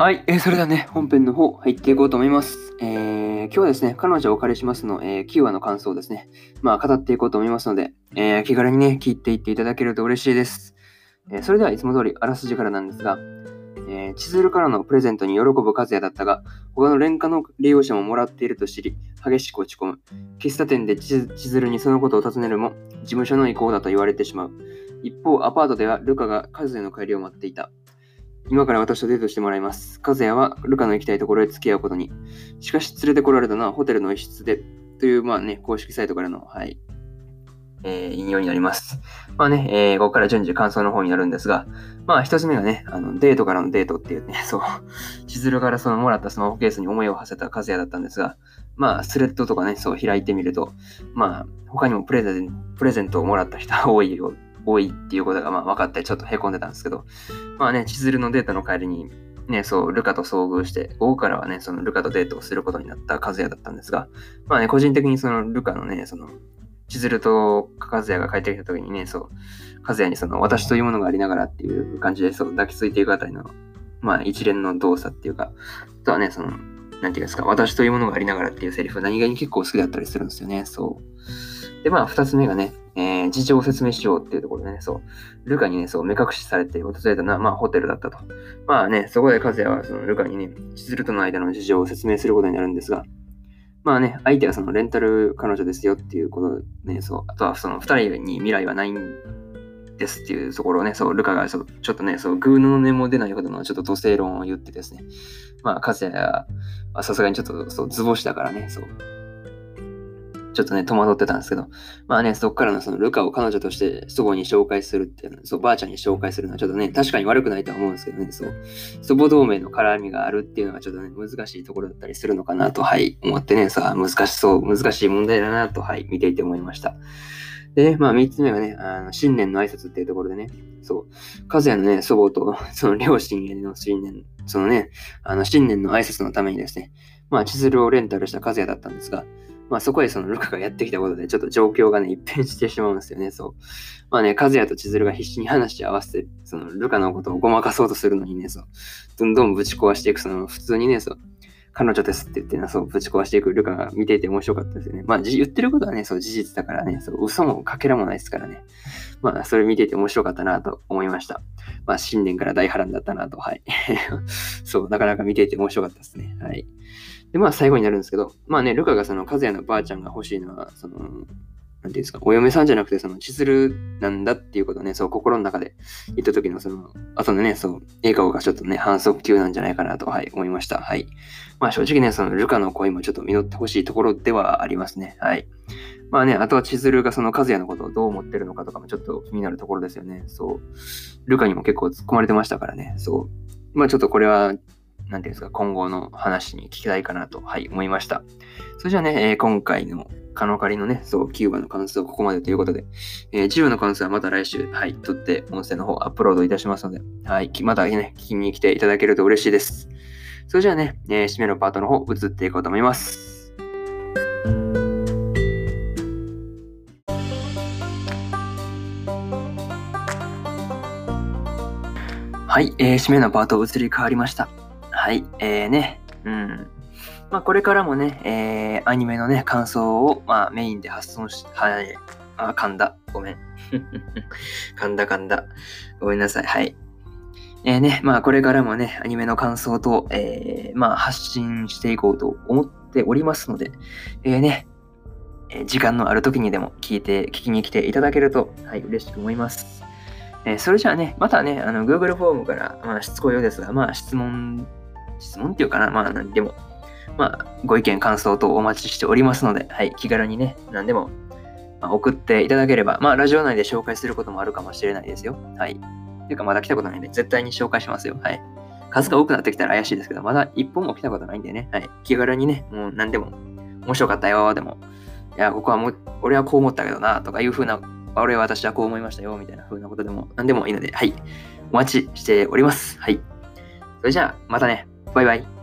はい、えー、それではね、本編の方入っていこうと思います。えー、今日はですね、彼女をお借りしますの、えー、9話の感想をですね、まあ、語っていこうと思いますので、えー、気軽にね、聞いていっていただけると嬉しいです。えー、それではいつも通り、あらすじからなんですが、えー、千鶴からのプレゼントに喜ぶ和也だったが、他の廉価の利用者ももらっていると知り、激しく落ち込む。喫茶店で千鶴にそのことを尋ねるも、事務所の意向だと言われてしまう。一方、アパートではルカが和也の帰りを待っていた。今から私とデートしてもらいます。和也はルカの行きたいところへ付き合うことに。しかし、連れてこられたのはホテルの一室で、という、まあね、公式サイトからの、はい、えー、引用になります。まあね、えー、ここから順次感想の方になるんですが、まあ一つ目がね、あのデートからのデートっていうね、そう、千鶴からそのもらったスマホケースに思いを馳せた和也だったんですが、まあスレッドとかね、そう開いてみると、まあ他にもプレゼンプレゼントをもらった人は多いよ多いっていうことがまあ分かってちょっと凹んでたんですけど、まあね、千鶴のデータの帰りに、ね、そう、ルカと遭遇して、午後からはね、そのルカとデートをすることになった和也だったんですが、まあね、個人的にそのルカのね、その、千鶴と和也が帰ってきた時にね、そう、和也にその、私というものがありながらっていう感じで、そう、抱きついていくあたりの、まあ一連の動作っていうか、あとはね、その、なんていうんですか、私というものがありながらっていうセリフ、何気に結構好きだったりするんですよね、そう。で、まあ、二つ目がね、えー、事情を説明しようっていうところでね、そう、ルカにね、そう、目隠しされて訪れたのは、まあ、ホテルだったと。まあね、そこで和也は、その、ルカにね、千鶴との間の事情を説明することになるんですが、まあね、相手はその、レンタル彼女ですよっていうことね、そう、あとはその、二人に未来はないんですっていうところをね、そう、ルカがちょっとね、そう、グーの音も出ないほどのちょっと土星論を言ってですね、まあ、和也は、さすがにちょっと、そう、図星だからね、そう、ちょっとね、戸惑ってたんですけど、まあね、そこからのそのルカを彼女として祖母に紹介するっていうの、そう、ばあちゃんに紹介するのはちょっとね、確かに悪くないとは思うんですけどね、そう、祖母同盟の絡みがあるっていうのはちょっとね、難しいところだったりするのかなと、はい、思ってね、さあ、難しそう、難しい問題だなと、はい、見ていて思いました。で、まあ、三つ目がね、あの新年の挨拶っていうところでね、そう、和也のね、祖母と その両親への新年、そのね、あの新年の挨拶のためにですね、まあ、千鶴をレンタルした和也だったんですが、まあそこへそのルカがやってきたことでちょっと状況がね、一変してしまうんですよね、そう。まあね、和也と千鶴が必死に話し合わせて、そのルカのことをごまかそうとするのにね、そう。どんどんぶち壊していく、その普通にね、そう。彼女ですって言ってね、そう、ぶち壊していくルカが見ていて面白かったですよね。まあ、言ってることはね、そう、事実だからね、そう、嘘もかけらもないですからね。まあ、それ見ていて面白かったなと思いました。まあ、新年から大波乱だったなと、はい。そう、なかなか見ていて面白かったですね。はい。で、まあ最後になるんですけど、まあね、ルカがその、和也のばあちゃんが欲しいのは、その、なんていうんですか、お嫁さんじゃなくて、その、千鶴なんだっていうことをね、そう心の中で言った時の、その、後のね、そう、笑顔がちょっとね、反則級なんじゃないかなと、はい、思いました。はい。まあ正直ね、その、ルカの恋もちょっと実ってほしいところではありますね。はい。まあね、あとは千鶴がその和也のことをどう思ってるのかとかもちょっと気になるところですよね。そう。ルカにも結構突っ込まれてましたからね。そう。まあちょっとこれはなんていうんですか、今後の話に聞きたいかなと、はい、思いました。それじゃあね、えー、今回のカノカリのね、そう、9話の感想ここまでということで、えー、10話の感想はまた来週、はい、撮って音声の方アップロードいたしますので、はい、またね、聞きに来ていただけると嬉しいです。それじゃあね、えー、締めのパートの方、移っていこうと思います。はい、えー、締めのパート移り変わりました。はい、えーね、うん。まあ、これからもね、えー、アニメのね、感想を、まあ、メインで発送し、はい、あ、噛んだ。ごめん。噛んだ噛んだ。ごめんなさい。はい。えー、ね、まあ、これからもね、アニメの感想と、えー、まあ、発信していこうと思っておりますので、えー、ね、え時間のある時にでも聞いて、聞きに来ていただけると、はい、嬉しく思います。えー、それじゃあね、またね、あの、Google フォームから、まあ、しつこいようですが、まあ、質問、質問っていうかな、まあ、何でも、まあ、ご意見、感想等お待ちしておりますので、はい、気軽にね、何でも、ま、送っていただければ、まあ、ラジオ内で紹介することもあるかもしれないですよ。はい。ていうか、まだ来たことないんで、絶対に紹介しますよ。はい。数が多くなってきたら怪しいですけど、まだ一本も来たことないんでね、はい。気軽にね、もう何でも、面白かったよ、でも、いや、ここはもう、俺はこう思ったけどな、とかいう風な俺は私はこう思いましたよ、みたいな風なことでも何でもいいので、はい。お待ちしております。はい。それじゃあ、またね。バイバイ。